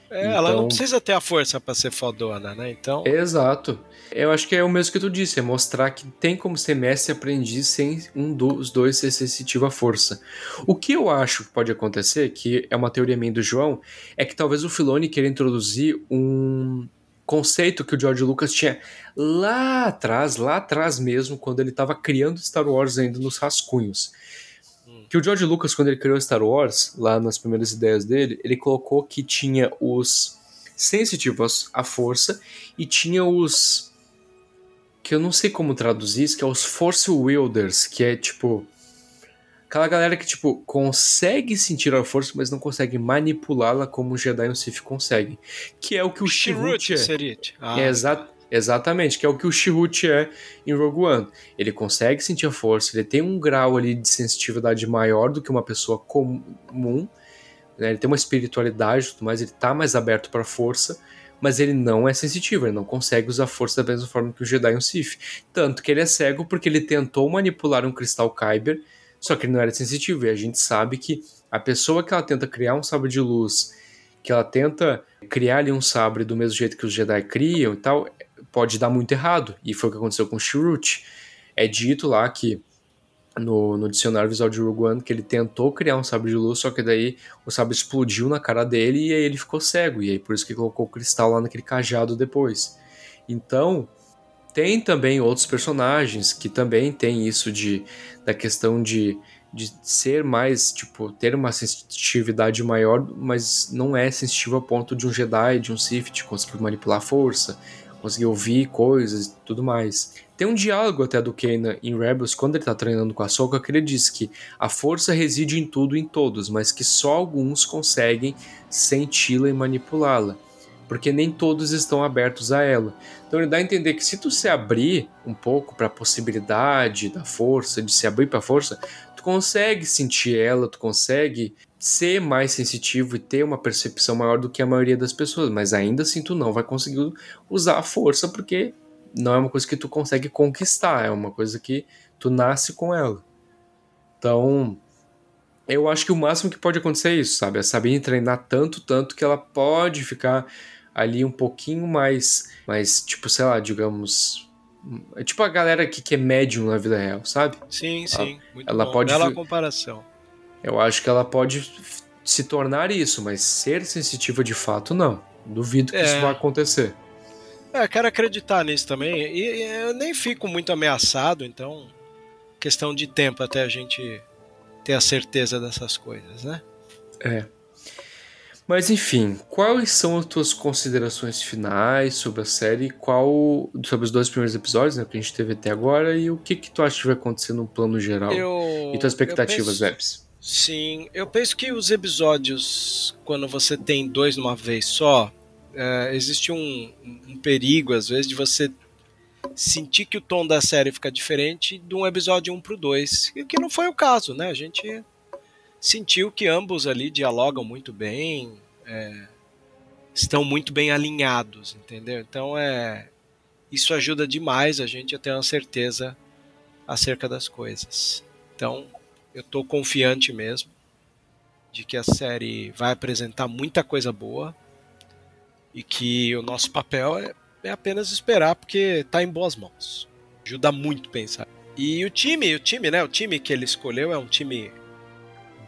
É, então... ela não então precisa ter a força para ser fodona, né? Então. Exato. Eu acho que é o mesmo que tu disse, é mostrar que tem como ser mestre e aprendiz sem um dos dois ser sensitivo à força. O que eu acho que pode acontecer, que é uma teoria minha do João, é que talvez o Filoni queira introduzir um, conceito que o George Lucas tinha lá atrás, lá atrás mesmo, quando ele estava criando Star Wars ainda nos rascunhos. Hum. Que o George Lucas, quando ele criou Star Wars, lá nas primeiras ideias dele, ele colocou que tinha os sensitivos à força e tinha os. que eu não sei como traduzir isso, que é os Force Wielders, que é tipo Aquela galera que, tipo, consegue sentir a força, mas não consegue manipulá-la como o Jedi e o Sith conseguem. Que é o que o Shirut é. Seria. Ah, é exa. Exatamente, que é o que o Shirut é em Rogue One. Ele consegue sentir a força, ele tem um grau ali de sensitividade maior do que uma pessoa comum, né? ele tem uma espiritualidade e tudo mais, ele tá mais aberto para a força, mas ele não é sensitivo, ele não consegue usar a força da mesma forma que o Jedi e o Sith. Tanto que ele é cego porque ele tentou manipular um cristal Kyber só que ele não era sensitivo, e a gente sabe que a pessoa que ela tenta criar um sabre de luz, que ela tenta criar ali um sabre do mesmo jeito que os Jedi criam e tal, pode dar muito errado. E foi o que aconteceu com o Shirut. É dito lá que no, no, dicionário visual de Rogue One que ele tentou criar um sabre de luz, só que daí o sabre explodiu na cara dele e aí ele ficou cego. E aí por isso que colocou o cristal lá naquele cajado depois. Então, tem também outros personagens que também tem isso de da questão de, de ser mais, tipo, ter uma sensitividade maior, mas não é sensitivo a ponto de um Jedi, de um Sith, de conseguir manipular a força, conseguir ouvir coisas e tudo mais. Tem um diálogo até do Kanan em Rebels, quando ele tá treinando com a Soka, que ele diz que a força reside em tudo e em todos, mas que só alguns conseguem senti-la e manipulá-la porque nem todos estão abertos a ela. Então ele dá a entender que se tu se abrir um pouco para a possibilidade da força, de se abrir para a força, tu consegue sentir ela, tu consegue ser mais sensitivo e ter uma percepção maior do que a maioria das pessoas, mas ainda assim tu não vai conseguir usar a força porque não é uma coisa que tu consegue conquistar, é uma coisa que tu nasce com ela. Então, eu acho que o máximo que pode acontecer é isso, sabe? É saber treinar tanto, tanto que ela pode ficar ali um pouquinho mais, mais tipo, sei lá, digamos, é tipo a galera que, que é médium na vida real, sabe? Sim, ela, sim. Muito ela bom. pode. Bela comparação. Eu acho que ela pode se tornar isso, mas ser sensitiva de fato, não. Duvido que é. isso vai acontecer. É, quero acreditar nisso também. E, e eu nem fico muito ameaçado, então. Questão de tempo até a gente ter a certeza dessas coisas, né? É. Mas enfim, quais são as tuas considerações finais sobre a série? Qual sobre os dois primeiros episódios, né, que a gente teve até agora e o que que tu acha que vai acontecer no plano geral? Eu, e tuas expectativas, Webs? Sim, eu penso que os episódios, quando você tem dois numa vez só, é, existe um, um perigo às vezes de você sentir que o tom da série fica diferente de um episódio 1 pro 2, que não foi o caso, né? A gente sentiu que ambos ali dialogam muito bem, é, estão muito bem alinhados, entendeu? Então é isso ajuda demais a gente a ter uma certeza acerca das coisas. Então eu estou confiante mesmo de que a série vai apresentar muita coisa boa e que o nosso papel é, é apenas esperar porque está em boas mãos. Ajuda muito pensar. E o time, o time, né? O time que ele escolheu é um time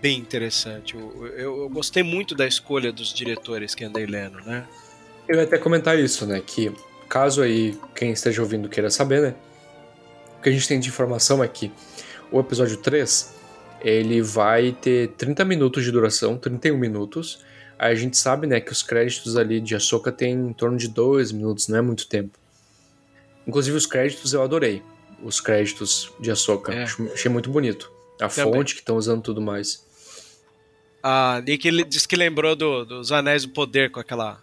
bem interessante. Eu, eu, eu, gostei muito da escolha dos diretores que andei lendo, né? Eu ia até comentar isso, né? Que caso aí quem esteja ouvindo queira saber, né? O que a gente tem de informação é que o episódio 3 ele vai ter 30 minutos de duração, 31 minutos. Aí a gente sabe, né, que os créditos ali de Ahsoka tem em torno de 2 minutos, não é muito tempo. Inclusive os créditos eu adorei. Os créditos de Ahsoka. É. Achei muito bonito. A Também. fonte que estão usando tudo mais. A Nick disse que lembrou do, dos Anéis do Poder com aquela.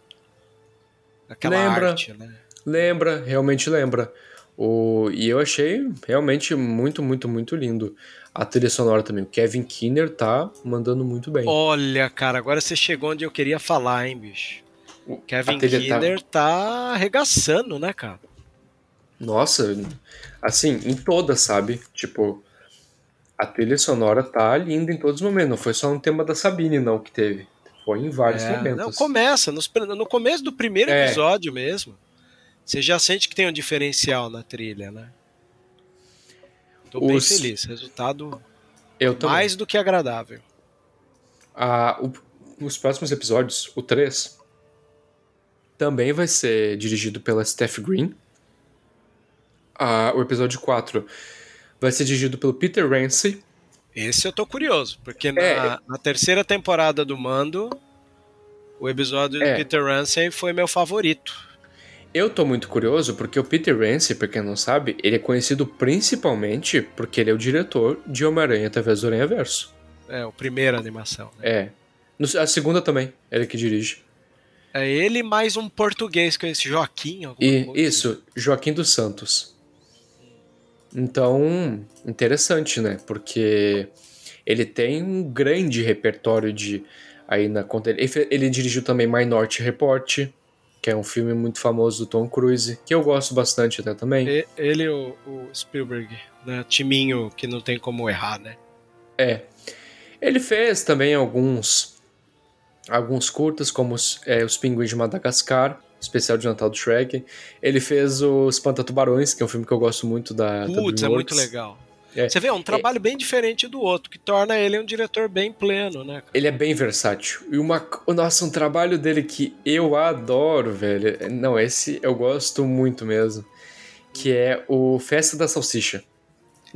aquela Lembra. arte, né? Lembra, realmente lembra. O, e eu achei realmente muito, muito, muito lindo. A trilha sonora também. O Kevin Kinner tá mandando muito bem. Olha, cara, agora você chegou onde eu queria falar, hein, bicho. O Kevin trilha tá- Kinner tá arregaçando, né, cara? Nossa, assim, em todas, sabe? Tipo, a trilha sonora tá linda em todos os momentos. Não foi só um tema da Sabine, não, que teve. Foi em vários É, momentos. não, começa, nos- no começo do primeiro É. episódio mesmo. Você já sente que tem um diferencial na trilha, né? Tô bem Os- feliz. Resultado mais do que agradável. Ah, o- os próximos episódios, o 3, também vai ser dirigido pela Steph Green. Ah, o episódio 4 vai ser dirigido pelo Peter Ramsey. Esse eu tô curioso, porque na, É. na terceira temporada do Mando, o episódio É. do Peter Ramsey foi meu favorito. Eu tô muito curioso porque o Peter Ramsey, pra quem não sabe, ele é conhecido principalmente porque ele é o diretor de Homem-Aranha através do Aranha Verso. É, o primeiro animação. Né? É. A segunda também, ele que dirige. É ele mais um português com esse Joaquim. E coisa. isso, Joaquim dos Santos. Então, interessante, né? Porque ele tem um grande repertório de aí na conta. Ele, ele dirigiu também Minority Report, que é um filme muito famoso do Tom Cruise, que eu gosto bastante até também. E- Ele o, o Spielberg, né? Timinho que não tem como errar, né? É. Ele fez também alguns alguns curtas, como os, é, os Pinguins de Madagascar, especial de Natal do Shrek. Ele fez o Espanta Tubarões, que é um filme que eu gosto muito da, da Putz, é muito legal. É. Você vê, é um trabalho bem diferente do outro, que torna ele um diretor bem pleno, né? cara? Ele é bem versátil. E uma. Nossa, um trabalho dele que eu adoro, velho. Não, esse eu gosto muito mesmo. Que é o Festa da Salsicha.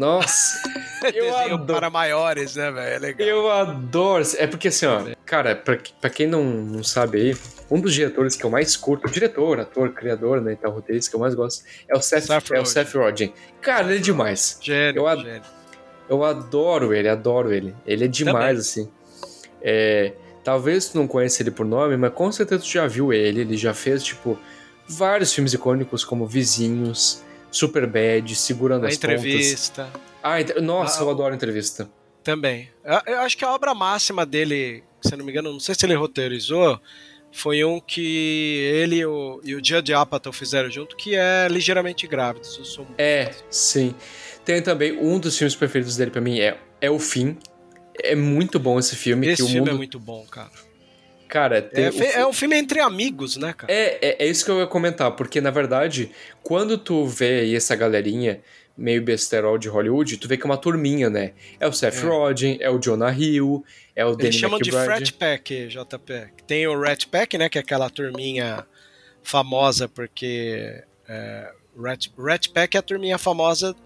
Nossa, eu Desenho adoro. para maiores, né, velho? É legal. Eu adoro. É porque assim, ó, cara, pra, pra quem não, não sabe aí, um dos diretores que eu mais curto, diretor, ator, criador, né, tal, roteirista que eu mais gosto, é o Seth, Seth é o Rogen. Seth Rogen. Cara, ele é demais. Gênio, Eu ad- gênio. Eu adoro ele, adoro ele. Ele é demais, Também. assim. É, talvez tu não conheça ele por nome, mas com certeza tu já viu ele. Ele já fez, tipo, vários filmes icônicos como Vizinhos, Superbad, Segurando A as Pontas. entrevista Ah, entre- nossa, Ah, eu adoro a entrevista. também. Eu, acho que a obra máxima dele, se eu não me engano, não sei se ele roteirizou, foi um que ele e o, e o Judd Apatow fizeram junto, que é Ligeiramente Grávidos. Eu sou É, sim. Tem também um dos filmes preferidos dele pra mim é, é O Fim. É muito bom esse filme. Esse filme mundo... é muito bom, cara. Cara, tem É, fi- é um filme entre amigos, né, cara? É, é, é isso que eu ia comentar, porque na verdade, quando tu vê aí essa galerinha meio besterol de Hollywood, tu vê que é uma turminha, né? É o Seth É. Rogen, é o Jonah Hill, é o Eles Danny chamam de McBride. Frat Pack, JP. Tem o Rat Pack, né, que é aquela turminha famosa, porque é, Rat, Rat Pack é a turminha famosa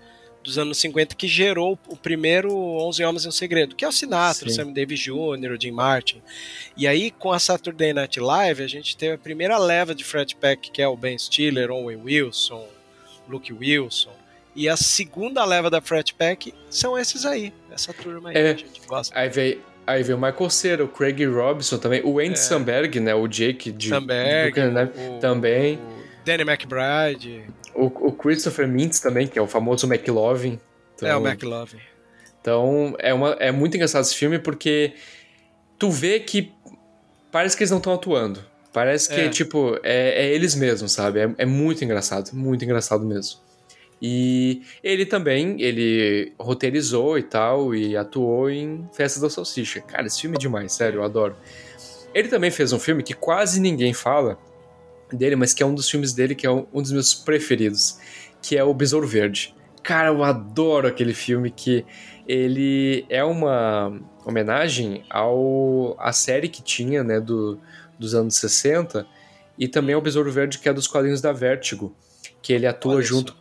dos anos 50 que gerou o primeiro 11 Homens e um Segredo, que é o Sinatra, o Sim. Sammy Davis Jr., o Jim Martin. E aí, com a Saturday Night Live, a gente teve a primeira leva de Frat Pack, que é o Ben Stiller, Owen Wilson, Luke Wilson. E a segunda leva da Frat Pack são esses aí, essa turma aí É. que a gente gosta. Aí veio, aí veio o Michael Cera, o Craig Robinson também, o Andy É. Samberg, né? O Jake de Brooklyn Nine- o- também. o Danny McBride, O, o Christopher Mintz também, que é o famoso McLovin. Então, é o McLovin. Então, é, uma, é muito engraçado esse filme porque tu vê que parece que eles não estão atuando. Parece que, É. tipo, é, é eles mesmos, sabe? É, é muito engraçado, muito engraçado mesmo. E ele também, ele roteirizou e tal, e atuou em Festa da Salsicha. Cara, esse filme é demais, sério, eu adoro. Ele também fez um filme que quase ninguém fala dele, mas que é um dos filmes dele que é um, um dos meus preferidos, que é o Besouro Verde. Cara, eu adoro aquele filme que ele é uma homenagem ao à série que tinha, né, do, dos anos 60, e também ao Besouro Verde que é dos quadrinhos da Vertigo, que ele atua Olha junto só.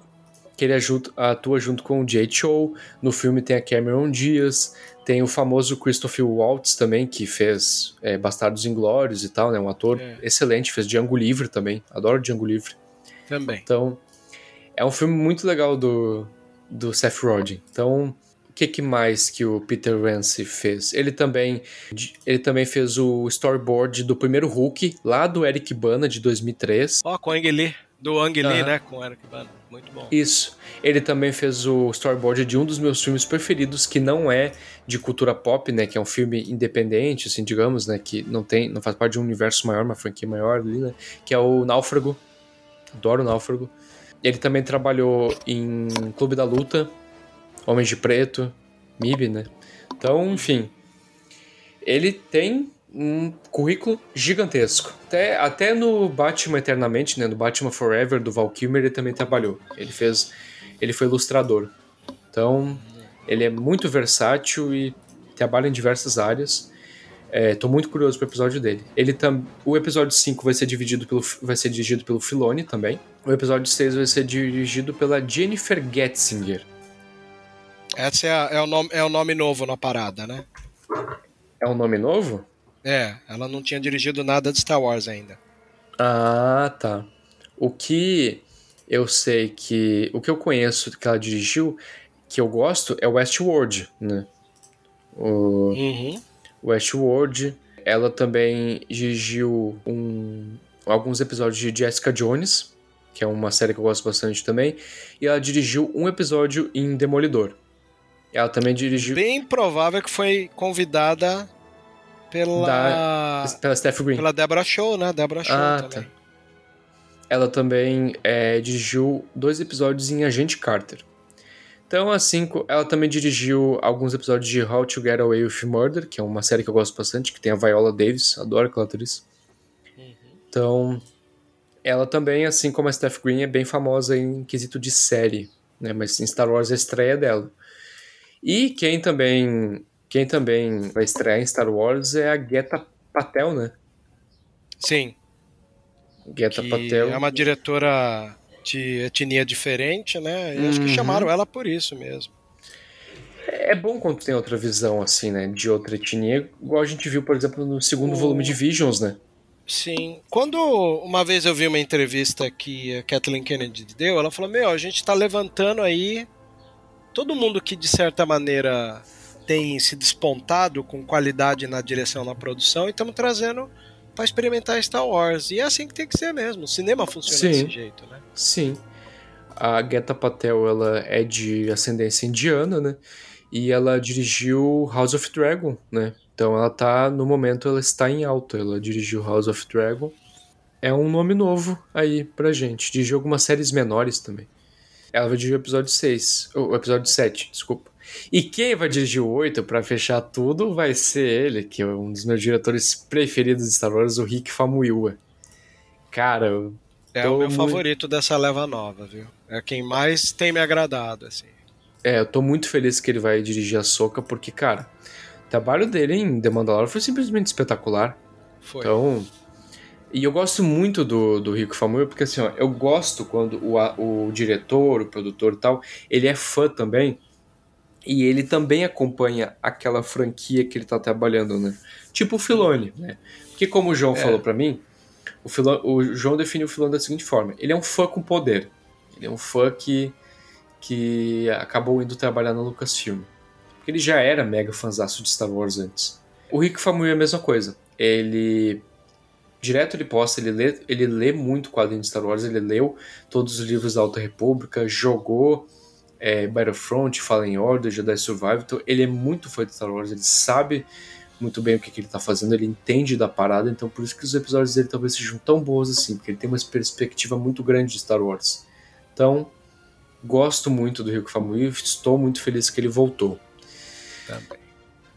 que ele atua junto com o Jay Cho. No filme tem a Cameron Diaz, tem o famoso Christopher Waltz também, que fez é, Bastardos Inglórios e tal, né? Um ator É. excelente, fez Django Livre também. Adoro Django Livre. Também. Então, é um filme muito legal do, do Seth Rogen. Então, O que, que mais que o Peter Ramsey fez? Ele também, ele também fez o storyboard do primeiro Hulk, lá do Eric Bana, de 2003. Ó, oh, com o Ang Lee, do Ang Lee, uhum. né? Com o Eric Bana. Muito bom. Isso. Ele também fez o storyboard de um dos meus filmes preferidos, que não é de cultura pop, né? Que é um filme independente, assim, digamos, né? Que não tem, não faz parte de um universo maior, uma franquia maior ali, né? Que é o Náufrago. Adoro o Náufrago. Ele também trabalhou em Clube da Luta, Homens de Preto, MIB, né? Então, enfim. Ele tem um currículo gigantesco. Até, até no Batman Eternamente, né, no Batman Forever do Val Kilmer, ele também trabalhou. Ele fez, ele foi ilustrador. Então, ele é muito versátil e trabalha em diversas áreas. Estou é, muito curioso pro episódio dele. Ele tam, o episódio 5 vai ser dividido pelo vai ser dirigido pelo Filoni também. O episódio 6 vai ser dirigido pela Jennifer Getzinger. Esse é, é, o nome, é o nome novo na parada, né? É um nome novo? É, ela não tinha dirigido nada de Star Wars ainda. Ah, tá. O que eu sei que. O que eu conheço que ela dirigiu, que eu gosto, é Westworld, né? O uhum. Westworld. Ela também dirigiu um, alguns episódios de Jessica Jones, que é uma série que eu gosto bastante também. E ela dirigiu um episódio em Demolidor. Ela também dirigiu. Bem provável que foi convidada pela. Da, pela Steph Green. Pela Deborah Show, né? Deborah Show ah, também. Tá. Ela também é, dirigiu dois episódios em Agente Carter. Então, assim, ela também dirigiu alguns episódios de How to Get Away with Murder, que é uma série que eu gosto bastante, que tem a Viola Davis, adoro aquela atriz. Uhum. Então, ela também, assim como a Steph Green, é bem famosa em quesito de série, né? Mas em Star Wars é a estreia dela. E quem também quem também vai estrear em Star Wars é a Geta Patel, né? Sim. Geta Patel. É uma diretora de etnia diferente, né? E uhum. acho que uhum. chamaram ela por isso mesmo. É bom quando tem outra visão, assim, né? De outra etnia, igual a gente viu, por exemplo, no segundo o... volume de Visions, né? Sim. Quando uma vez eu vi uma entrevista que a Kathleen Kennedy deu, ela falou: Meu, a gente tá levantando aí todo mundo que de certa maneira tem se despontado com qualidade na direção na produção e estamos trazendo para experimentar Star Wars. E é assim que tem que ser mesmo. O cinema funciona Sim. desse jeito, né? Sim. A Geta Patel ela é de ascendência indiana, né? E ela dirigiu House of Dragon, né? Então ela tá, no momento, ela está em alta. Ela dirigiu House of Dragon. É um nome novo aí pra gente. Dirigiu algumas séries menores também. Ela vai dirigir o episódio 6. O episódio 7, desculpa. E quem vai dirigir o 8 para fechar tudo vai ser ele, que é um dos meus diretores preferidos de Star Wars, o Rick Famuyiwa. Cara, eu é o meu muito... favorito dessa leva nova, viu? É quem mais tem me agradado, assim. É, eu tô muito feliz que ele vai dirigir a Soca, porque, cara, o trabalho dele em The Mandalorian foi simplesmente espetacular. Foi. Então, e eu gosto muito do, do Rico Famuyiwa, porque assim, ó, eu gosto quando o, o diretor, o produtor e tal, ele é fã também e ele também acompanha aquela franquia que ele tá trabalhando, né? Tipo o Filone, né? Porque como o João é. falou para mim, o, Filone, o João definiu o Filone da seguinte forma: ele é um fã com poder. Ele é um fã que, que acabou indo trabalhar na Lucasfilm. Porque ele já era mega fãzaço de Star Wars antes. O Rick Famuyiwa é a mesma coisa. Ele direto ele posta, ele lê, ele lê muito quadrinho de Star Wars, ele leu todos os livros da Alta República, jogou é, Battlefront, Fallen Order, Jedi Survival, então ele é muito fã de Star Wars, ele sabe muito bem o que, que ele está fazendo, ele entende da parada, então por isso que os episódios dele talvez sejam tão bons assim, porque ele tem uma perspectiva muito grande de Star Wars. Então, gosto muito do Rico Famuyiwa, estou muito feliz que ele voltou. Também.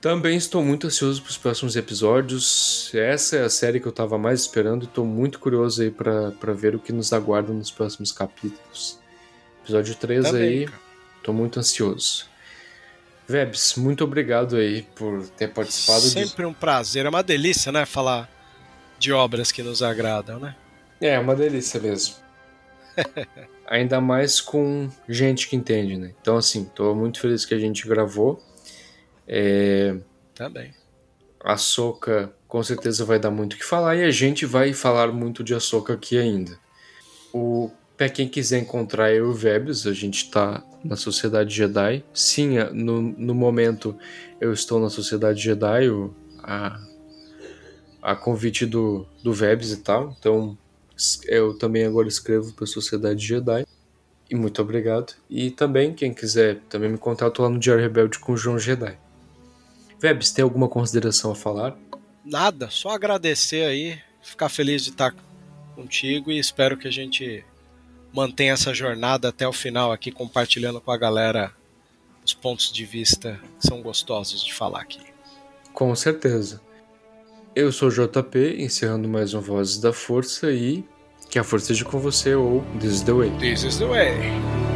Também estou muito ansioso para os próximos episódios. Essa é a série que eu estava mais esperando. Estou muito curioso aí para ver o que nos aguarda nos próximos capítulos. Episódio 3 Também, aí. Tô muito ansioso. Vebs, muito obrigado aí por ter participado. Sempre um prazer, é uma delícia, né? Falar de obras que nos agradam, né? É, é uma delícia mesmo. Ainda mais com gente que entende, né? Então, assim, tô muito feliz que a gente gravou. É... Também. A Soca com certeza vai dar muito o que falar e a gente vai falar muito de Açoka aqui ainda. O Para quem quiser encontrar eu e o Vebs, a gente está na Sociedade Jedi. Sim, no, no momento eu estou na Sociedade Jedi, a, a convite do, do Vebs e tal. Então eu também agora escrevo para a Sociedade Jedi. E muito obrigado. E também, quem quiser também me contato lá no Diário Rebelde com o João Jedi. Vebs, tem alguma consideração a falar? Nada, só agradecer aí, ficar feliz de estar contigo e espero que a gente mantenha essa jornada até o final aqui, compartilhando com a galera os pontos de vista que são gostosos de falar aqui. Com certeza. Eu sou o JP, encerrando mais um Vozes da Força e que a força esteja com você ou This is the way. This is the way.